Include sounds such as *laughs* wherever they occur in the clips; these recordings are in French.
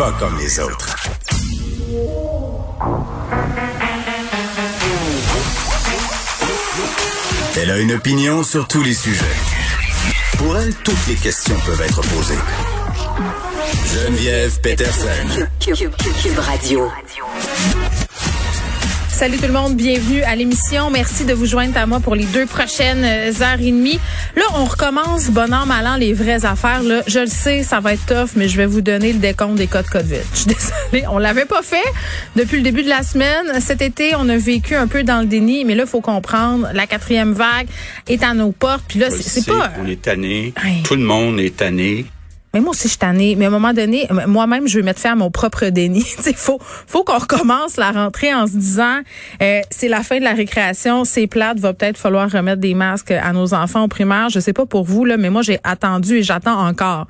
pas comme les autres. Elle a une opinion sur tous les sujets. Pour elle, toutes les questions peuvent être posées. Geneviève Peterson. Cube Radio. Salut tout le monde, bienvenue à l'émission. Merci de vous joindre à moi pour les deux prochaines heures et demie. Là, on recommence bon an, mal an, les vraies affaires. Là, je le sais, ça va être tough, mais je vais vous donner le décompte des codes COVID. Je suis désolée, on l'avait pas fait depuis le début de la semaine. Cet été, on a vécu un peu dans le déni, mais là, il faut comprendre, la quatrième vague est à nos portes. Puis là, c'est pas... On est tanné. Tout le monde est tanné. Mais moi aussi, je suis tannée. Mais à un moment donné, moi-même, je vais mettre fin à mon propre déni. *laughs* Il faut, faut qu'on recommence la rentrée en se disant, euh, c'est la fin de la récréation, c'est plate, va peut-être falloir remettre des masques à nos enfants au primaire. Je sais pas pour vous, là, mais moi, j'ai attendu et j'attends encore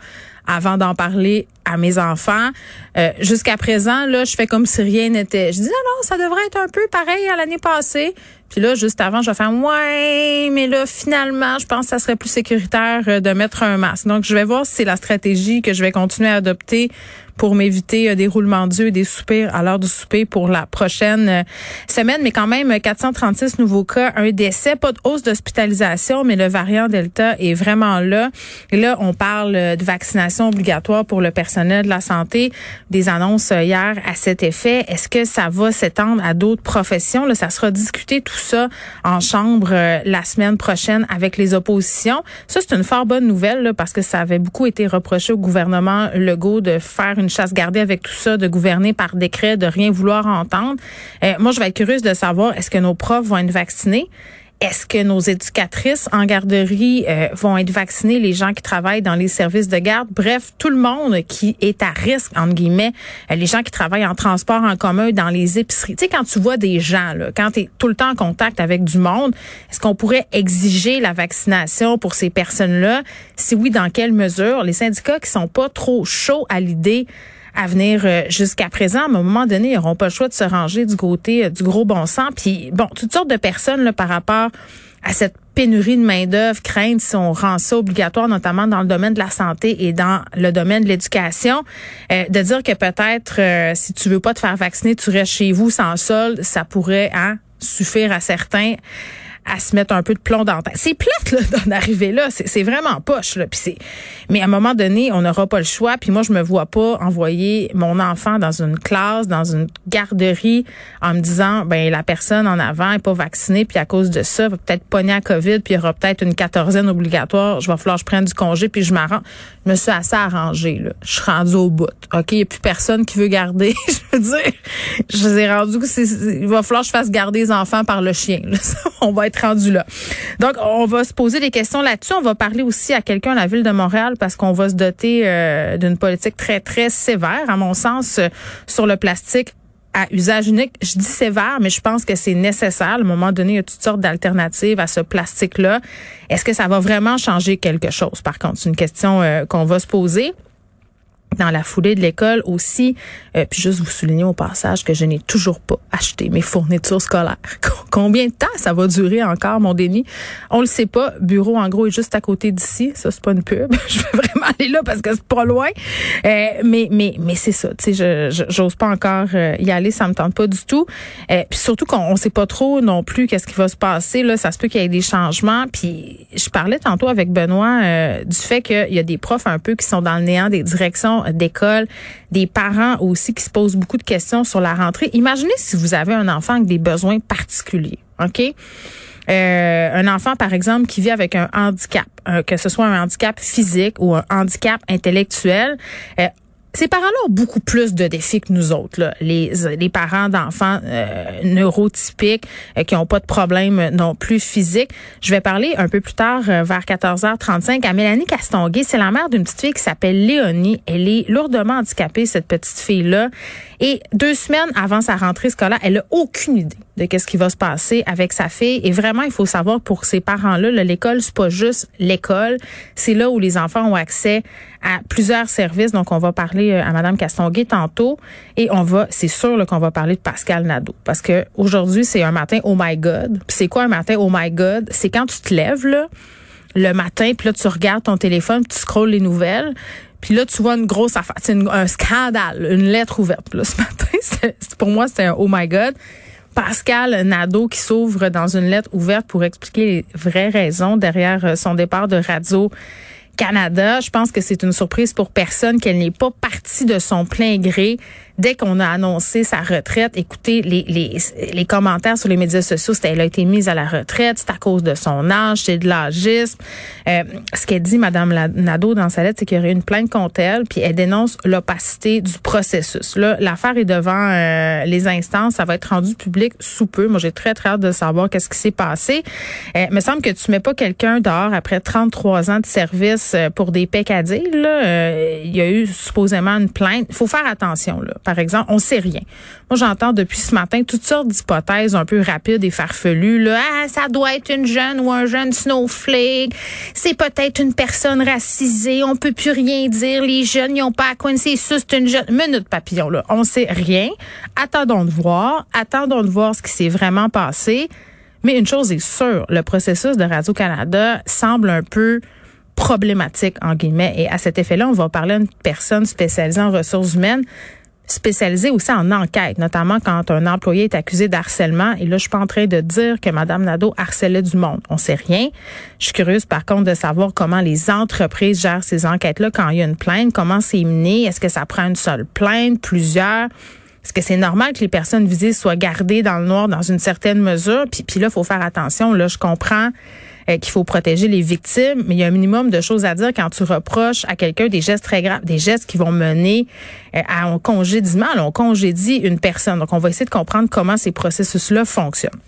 avant d'en parler à mes enfants. Euh, Jusqu'à présent, là, je fais comme si rien n'était. Je dis non, non, ça devrait être un peu pareil à l'année passée. Puis là, juste avant, je vais faire ouais, mais là, finalement, je pense que ça serait plus sécuritaire euh, de mettre un masque. Donc, je vais voir si c'est la stratégie que je vais continuer à adopter pour m'éviter euh, des roulements d'yeux et des soupirs à l'heure du souper pour la prochaine euh, semaine. Mais quand même, 436 nouveaux cas, un décès, pas de hausse d'hospitalisation, mais le variant Delta est vraiment là. Et là, on parle de vaccination obligatoire pour le personnel de la santé. Des annonces hier à cet effet. Est-ce que ça va s'étendre à d'autres professions? Là, ça sera discuté tout ça en chambre la semaine prochaine avec les oppositions. Ça, c'est une fort bonne nouvelle parce que ça avait beaucoup été reproché au gouvernement Legault de faire une chasse gardée avec tout ça, de gouverner par décret, de rien vouloir entendre. Euh, moi, je vais être curieuse de savoir, est-ce que nos profs vont être vaccinés? Est-ce que nos éducatrices en garderie euh, vont être vaccinées, les gens qui travaillent dans les services de garde, bref, tout le monde qui est à risque, entre guillemets, euh, les gens qui travaillent en transport en commun, dans les épiceries. Tu sais, quand tu vois des gens, quand tu es tout le temps en contact avec du monde, est-ce qu'on pourrait exiger la vaccination pour ces personnes-là? Si oui, dans quelle mesure? Les syndicats qui sont pas trop chauds à l'idée à venir euh, jusqu'à présent. À un moment donné, ils n'auront pas le choix de se ranger du côté euh, du gros bon sens. Puis, bon, toutes sortes de personnes là, par rapport à cette pénurie de main-d'œuvre craignent si on rend ça obligatoire, notamment dans le domaine de la santé et dans le domaine de l'éducation, euh, de dire que peut-être si tu veux pas te faire vacciner, tu restes chez vous sans solde, ça pourrait hein, suffire à certains à se mettre un peu de plomb dans la. C'est plate là *laughs* d'en arriver là, c'est vraiment poche là. Puis mais à un moment donné, on n'aura pas le choix. Puis moi, je me vois pas envoyer mon enfant dans une classe, dans une garderie, en me disant, ben la personne en avant est pas vaccinée, puis à cause de ça, va peut-être pogner à Covid, puis il y aura peut-être une quatorzaine obligatoire. Je vais falloir que je prenne du congé, puis je m'arrange. Je me suis assez arrangée là. Je suis rendue au bout. Ok, il y a plus personne qui veut garder. *laughs* je veux dire, je vous ai rendu que c'est, il va falloir que je fasse garder les enfants par le chien. Là. *laughs* on va rendu là. Donc, on va se poser des questions là-dessus. On va parler aussi à quelqu'un à la ville de Montréal parce qu'on va se doter euh, d'une politique très, très sévère, à mon sens, euh, sur le plastique à usage unique. Je dis sévère, mais je pense que c'est nécessaire. À un moment donné, il y a toutes sortes d'alternatives à ce plastique-là. Est-ce que ça va vraiment changer quelque chose? Par contre, c'est une question euh, qu'on va se poser dans la foulée de l'école aussi. Euh, puis juste vous souligner au passage que je n'ai toujours pas acheté mes fournitures scolaires. *laughs* Combien de temps ça va durer encore mon déni? On le sait pas. Bureau en gros est juste à côté d'ici. Ça c'est pas une pub. *laughs* je vais vraiment aller là parce que c'est pas loin. Euh, mais mais mais c'est ça. Tu sais, je j'ose pas encore euh, y aller. Ça me tente pas du tout. Euh, puis surtout qu'on on sait pas trop non plus qu'est-ce qui va se passer là. Ça se peut qu'il y ait des changements. Puis je parlais tantôt avec Benoît euh, du fait qu'il y a des profs un peu qui sont dans le néant des directions d'école, des parents aussi qui se posent beaucoup de questions sur la rentrée. Imaginez si vous avez un enfant avec des besoins particuliers, OK? Euh, un enfant, par exemple, qui vit avec un handicap, que ce soit un handicap physique ou un handicap intellectuel, euh, ces parents-là ont beaucoup plus de défis que nous autres, là. Les, les parents d'enfants euh, neurotypiques euh, qui n'ont pas de problème non plus physique. Je vais parler un peu plus tard, euh, vers 14h35, à Mélanie Castonguay. C'est la mère d'une petite fille qui s'appelle Léonie. Elle est lourdement handicapée, cette petite fille-là. Et deux semaines avant sa rentrée scolaire, elle a aucune idée de qu'est-ce qui va se passer avec sa fille. Et vraiment, il faut savoir pour ces parents-là, l'école, c'est pas juste l'école. C'est là où les enfants ont accès à plusieurs services. Donc, on va parler euh, à Madame Castonguay tantôt et on va, c'est sûr qu'on va parler de Pascal Nadeau parce que aujourd'hui, c'est un matin oh my God. c'est quoi un matin oh my God? C'est quand tu te lèves, là, le matin, puis là, tu regardes ton téléphone, puis tu scrolles les nouvelles, Puis là, tu vois une grosse affaire, c'est un scandale, une lettre ouverte. Là, *laughs* ce matin, pour moi, c'était un oh my god. Pascal Nadeau qui s'ouvre dans une lettre ouverte pour expliquer les vraies raisons derrière euh, son départ de Radio Canada. Je pense que c'est une surprise pour personne qu'elle n'est pas partie de son plein gré dès qu'on a annoncé sa retraite, écoutez, les, les, les commentaires sur les médias sociaux, c'était elle a été mise à la retraite, c'est à cause de son âge, c'est de l'âgisme. Euh, ce qu'elle dit, Madame Nadeau, dans sa lettre, c'est qu'il y aurait une plainte contre elle, puis elle dénonce l'opacité du processus. Là, l'affaire est devant euh, les instances, ça va être rendu public sous peu. Moi, j'ai très, très hâte de savoir qu'est-ce qui s'est passé. Euh, il me semble que tu mets pas quelqu'un dehors après 33 ans de service euh, pour des peccadilles. Là. il y a eu supposément une plainte. Il faut faire attention. Là par exemple, on sait rien. Moi, j'entends depuis ce matin toutes sortes d'hypothèses un peu rapides et farfelues. Là, ah, ça doit être une jeune ou un jeune snowflake. C'est peut-être une personne racisée. On peut plus rien dire. Les jeunes, ils ont pas à quoi c'est c'est une jeune. Minute papillon, là. On sait rien. Attendons de voir. Attendons de voir ce qui s'est vraiment passé. Mais une chose est sûre, le processus de Radio-Canada semble un peu problématique, en guillemets. Et à cet effet-là, on va parler d'une personne spécialisée en ressources humaines spécialisé aussi en enquête, notamment quand un employé est accusé d'harcèlement. Et là, je suis pas en train de dire que Mme Nadeau harcelait du monde. On sait rien. Je suis curieuse, par contre, de savoir comment les entreprises gèrent ces enquêtes-là quand il y a une plainte, comment c'est mené, est-ce que ça prend une seule plainte, plusieurs? Est-ce que c'est normal que les personnes visées soient gardées dans le noir dans une certaine mesure? Puis, puis là, faut faire attention. Là, je comprends euh, qu'il faut protéger les victimes, mais il y a un minimum de choses à dire quand tu reproches à quelqu'un des gestes très graves, des gestes qui vont mener euh, à un congédiement. on congédie une personne. Donc, on va essayer de comprendre comment ces processus-là fonctionnent.